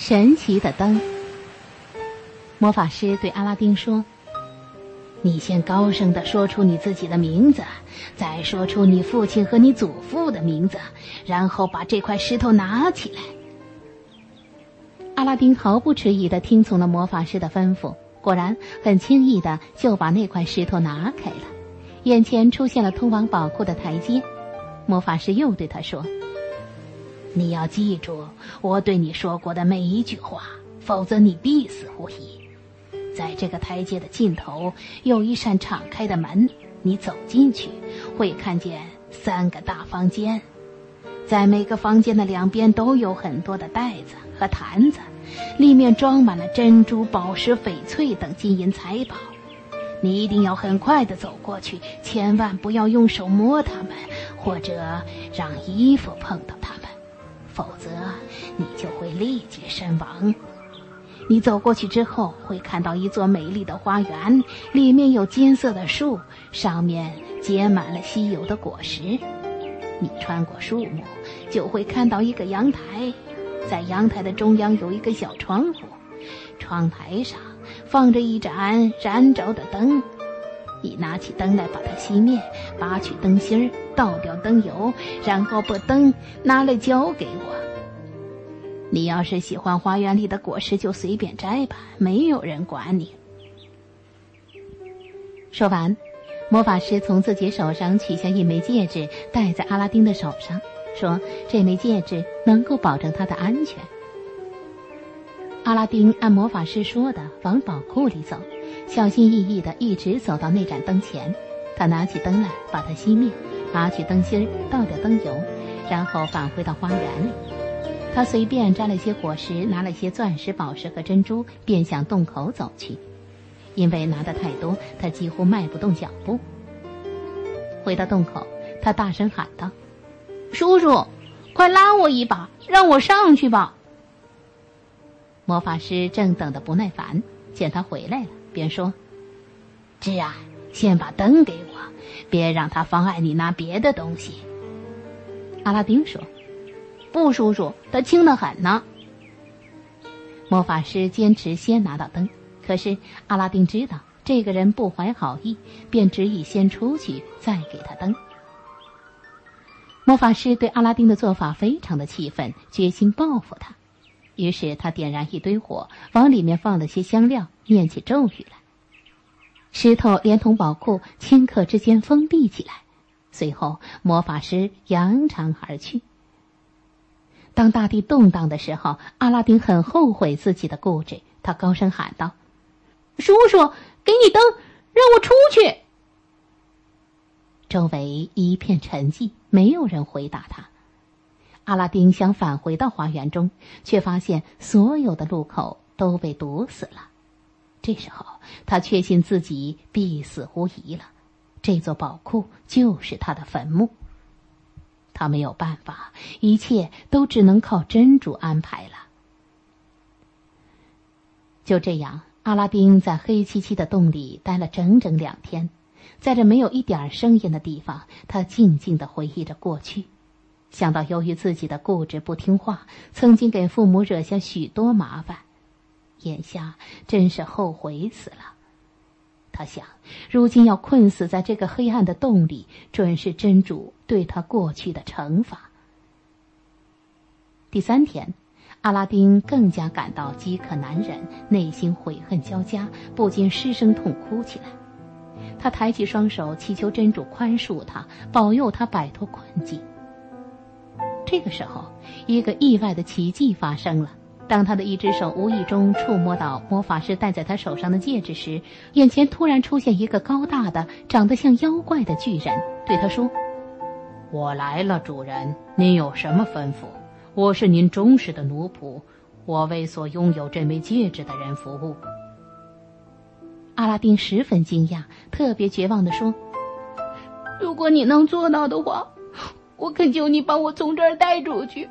神奇的灯。魔法师对阿拉丁说：“你先高声的说出你自己的名字，再说出你父亲和你祖父的名字，然后把这块石头拿起来。”阿拉丁毫不迟疑的听从了魔法师的吩咐，果然很轻易的就把那块石头拿开了，眼前出现了通往宝库的台阶。魔法师又对他说：“你要记住我对你说过的每一句话，否则你必死无疑。在这个台阶的尽头有一扇敞开的门，你走进去会看见三个大房间，在每个房间的两边都有很多的袋子和坛子，里面装满了珍珠、宝石、翡翠等金银财宝。你一定要很快的走过去，千万不要用手摸它们。”或者让衣服碰到它们，否则你就会立即身亡。你走过去之后，会看到一座美丽的花园，里面有金色的树，上面结满了稀有的果实。你穿过树木，就会看到一个阳台，在阳台的中央有一个小窗户，窗台上放着一盏燃着的灯。你拿起灯来，把它熄灭，拔去灯芯儿，倒掉灯油，然后把灯拿来交给我。你要是喜欢花园里的果实，就随便摘吧，没有人管你。说完，魔法师从自己手上取下一枚戒指，戴在阿拉丁的手上，说：“这枚戒指能够保证他的安全。”阿拉丁按魔法师说的往宝库里走。小心翼翼地一直走到那盏灯前，他拿起灯来，把它熄灭，拔去灯芯儿，倒掉灯油，然后返回到花园里。他随便摘了些果实，拿了些钻石、宝石和珍珠，便向洞口走去。因为拿的太多，他几乎迈不动脚步。回到洞口，他大声喊道：“叔叔，快拉我一把，让我上去吧！”魔法师正等得不耐烦，见他回来了。便说：“侄儿，先把灯给我，别让他妨碍你拿别的东西。”阿拉丁说：“不，叔叔，它轻得很呢。”魔法师坚持先拿到灯，可是阿拉丁知道这个人不怀好意，便执意先出去，再给他灯。魔法师对阿拉丁的做法非常的气愤，决心报复他。于是他点燃一堆火，往里面放了些香料，念起咒语来。石头连同宝库顷刻之间封闭起来。随后，魔法师扬长而去。当大地动荡的时候，阿拉丁很后悔自己的固执，他高声喊道：“叔叔，给你灯，让我出去！”周围一片沉寂，没有人回答他。阿拉丁想返回到花园中，却发现所有的路口都被堵死了。这时候，他确信自己必死无疑了。这座宝库就是他的坟墓。他没有办法，一切都只能靠真主安排了。就这样，阿拉丁在黑漆漆的洞里待了整整两天，在这没有一点声音的地方，他静静的回忆着过去。想到由于自己的固执不听话，曾经给父母惹下许多麻烦，眼下真是后悔死了。他想，如今要困死在这个黑暗的洞里，准是真主对他过去的惩罚。第三天，阿拉丁更加感到饥渴难忍，内心悔恨交加，不禁失声痛哭起来。他抬起双手，祈求真主宽恕他，保佑他摆脱困境。这个时候，一个意外的奇迹发生了。当他的一只手无意中触摸到魔法师戴在他手上的戒指时，眼前突然出现一个高大的、长得像妖怪的巨人，对他说：“我来了，主人，您有什么吩咐？我是您忠实的奴仆，我为所拥有这枚戒指的人服务。”阿拉丁十分惊讶，特别绝望地说：“如果你能做到的话。”我恳求你把我从这儿带出去。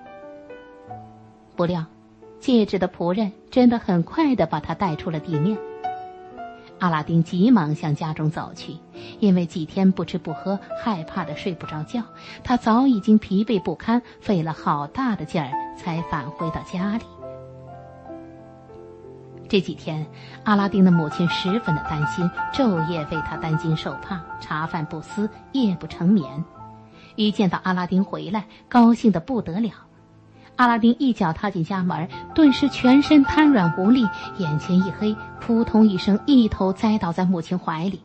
不料，戒指的仆人真的很快的把他带出了地面。阿拉丁急忙向家中走去，因为几天不吃不喝，害怕的睡不着觉。他早已经疲惫不堪，费了好大的劲儿才返回到家里。这几天，阿拉丁的母亲十分的担心，昼夜为他担惊受怕，茶饭不思，夜不成眠。一见到阿拉丁回来，高兴的不得了。阿拉丁一脚踏进家门，顿时全身瘫软无力，眼前一黑，扑通一声，一头栽倒在母亲怀里。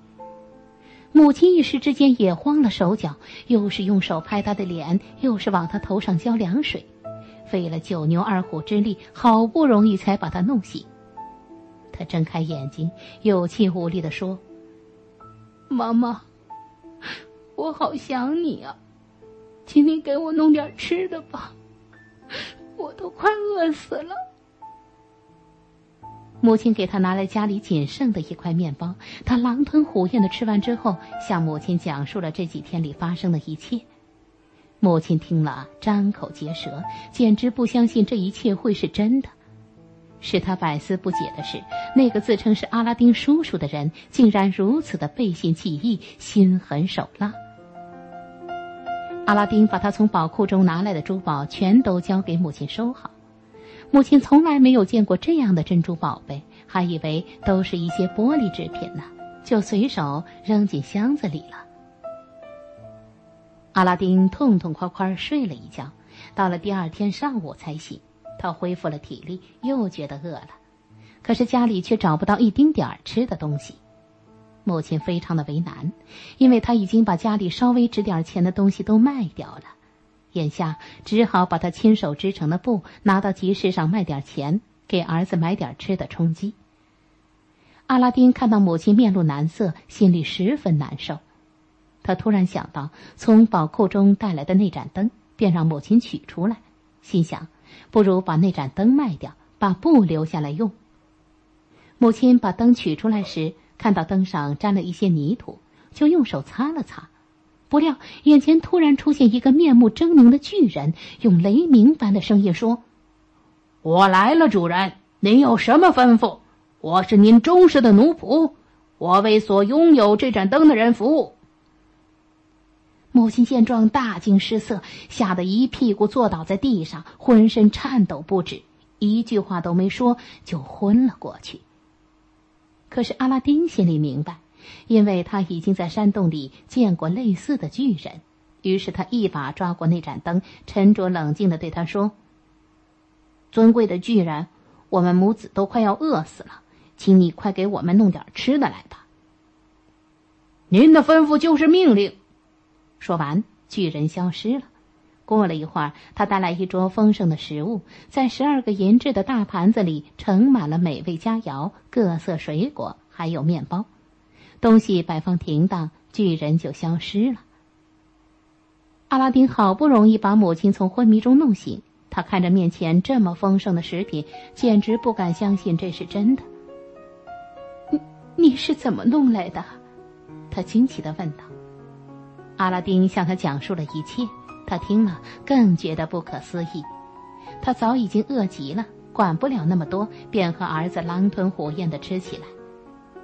母亲一时之间也慌了手脚，又是用手拍他的脸，又是往他头上浇凉水，费了九牛二虎之力，好不容易才把他弄醒。他睁开眼睛，有气无力的说：“妈妈，我好想你啊，请你给我弄点吃的吧，我都快饿死了。”母亲给他拿来家里仅剩的一块面包，他狼吞虎咽的吃完之后，向母亲讲述了这几天里发生的一切。母亲听了，张口结舌，简直不相信这一切会是真的。使他百思不解的是，那个自称是阿拉丁叔叔的人，竟然如此的背信弃义、心狠手辣。阿拉丁把他从宝库中拿来的珠宝全都交给母亲收好。母亲从来没有见过这样的珍珠宝贝，还以为都是一些玻璃制品呢，就随手扔进箱子里了。阿拉丁痛痛快快睡了一觉，到了第二天上午才醒。他恢复了体力，又觉得饿了，可是家里却找不到一丁点儿吃的东西。母亲非常的为难，因为他已经把家里稍微值点钱的东西都卖掉了，眼下只好把他亲手织成的布拿到集市上卖点钱，给儿子买点吃的充饥。阿拉丁看到母亲面露难色，心里十分难受。他突然想到从宝库中带来的那盏灯，便让母亲取出来，心想。不如把那盏灯卖掉，把布留下来用。母亲把灯取出来时，看到灯上沾了一些泥土，就用手擦了擦。不料眼前突然出现一个面目狰狞的巨人，用雷鸣般的声音说：“我来了，主人，您有什么吩咐？我是您忠实的奴仆，我为所拥有这盏灯的人服务。”母亲见状，大惊失色，吓得一屁股坐倒在地上，浑身颤抖不止，一句话都没说，就昏了过去。可是阿拉丁心里明白，因为他已经在山洞里见过类似的巨人，于是他一把抓过那盏灯，沉着冷静的对他说：“尊贵的巨人，我们母子都快要饿死了，请你快给我们弄点吃的来吧。”您的吩咐就是命令。说完，巨人消失了。过了一会儿，他带来一桌丰盛的食物，在十二个银质的大盘子里盛满了美味佳肴、各色水果，还有面包。东西摆放停当，巨人就消失了。阿拉丁好不容易把母亲从昏迷中弄醒，他看着面前这么丰盛的食品，简直不敢相信这是真的。你你是怎么弄来的？他惊奇的问道。阿拉丁向他讲述了一切，他听了更觉得不可思议。他早已经饿极了，管不了那么多，便和儿子狼吞虎咽的吃起来。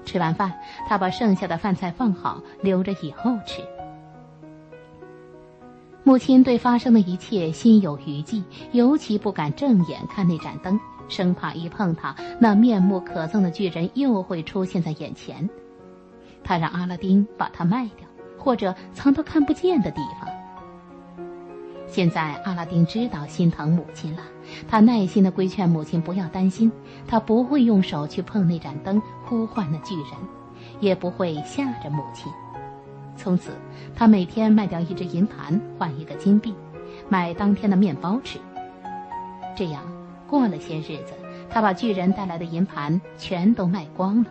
吃完饭，他把剩下的饭菜放好，留着以后吃。母亲对发生的一切心有余悸，尤其不敢正眼看那盏灯，生怕一碰它，那面目可憎的巨人又会出现在眼前。他让阿拉丁把它卖掉。或者藏到看不见的地方。现在阿拉丁知道心疼母亲了，他耐心的规劝母亲不要担心，他不会用手去碰那盏灯呼唤那巨人，也不会吓着母亲。从此，他每天卖掉一只银盘换一个金币，买当天的面包吃。这样过了些日子，他把巨人带来的银盘全都卖光了。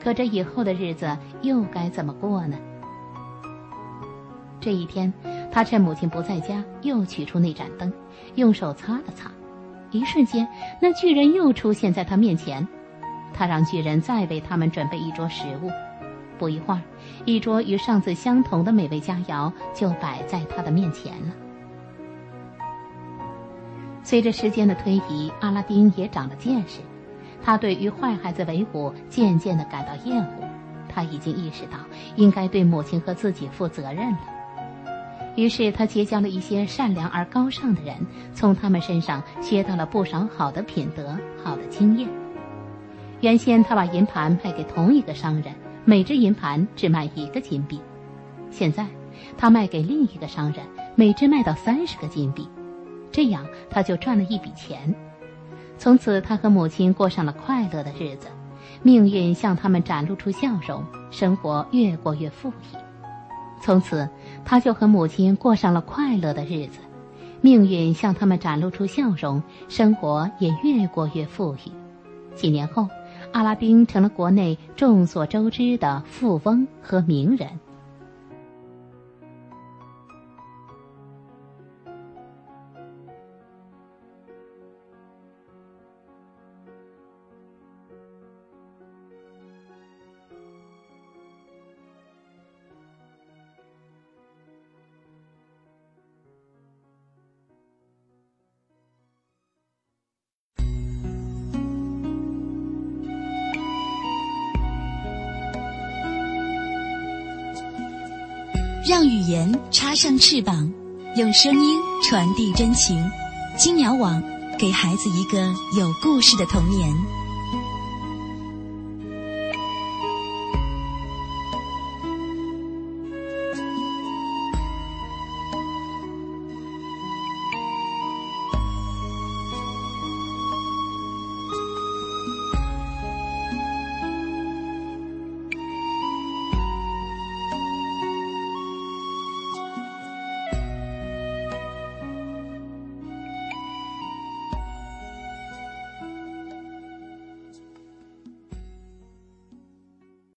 可这以后的日子又该怎么过呢？这一天，他趁母亲不在家，又取出那盏灯，用手擦了擦。一瞬间，那巨人又出现在他面前。他让巨人再为他们准备一桌食物。不一会儿，一桌与上次相同的美味佳肴就摆在他的面前了。随着时间的推移，阿拉丁也长了见识。他对与坏孩子为伍渐渐的感到厌恶。他已经意识到应该对母亲和自己负责任了。于是他结交了一些善良而高尚的人，从他们身上学到了不少好的品德、好的经验。原先他把银盘卖给同一个商人，每只银盘只卖一个金币。现在，他卖给另一个商人，每只卖到三十个金币，这样他就赚了一笔钱。从此，他和母亲过上了快乐的日子，命运向他们展露出笑容，生活越过越富裕。从此，他就和母亲过上了快乐的日子，命运向他们展露出笑容，生活也越过越富裕。几年后，阿拉丁成了国内众所周知的富翁和名人。让语言插上翅膀，用声音传递真情。金鸟网给孩子一个有故事的童年。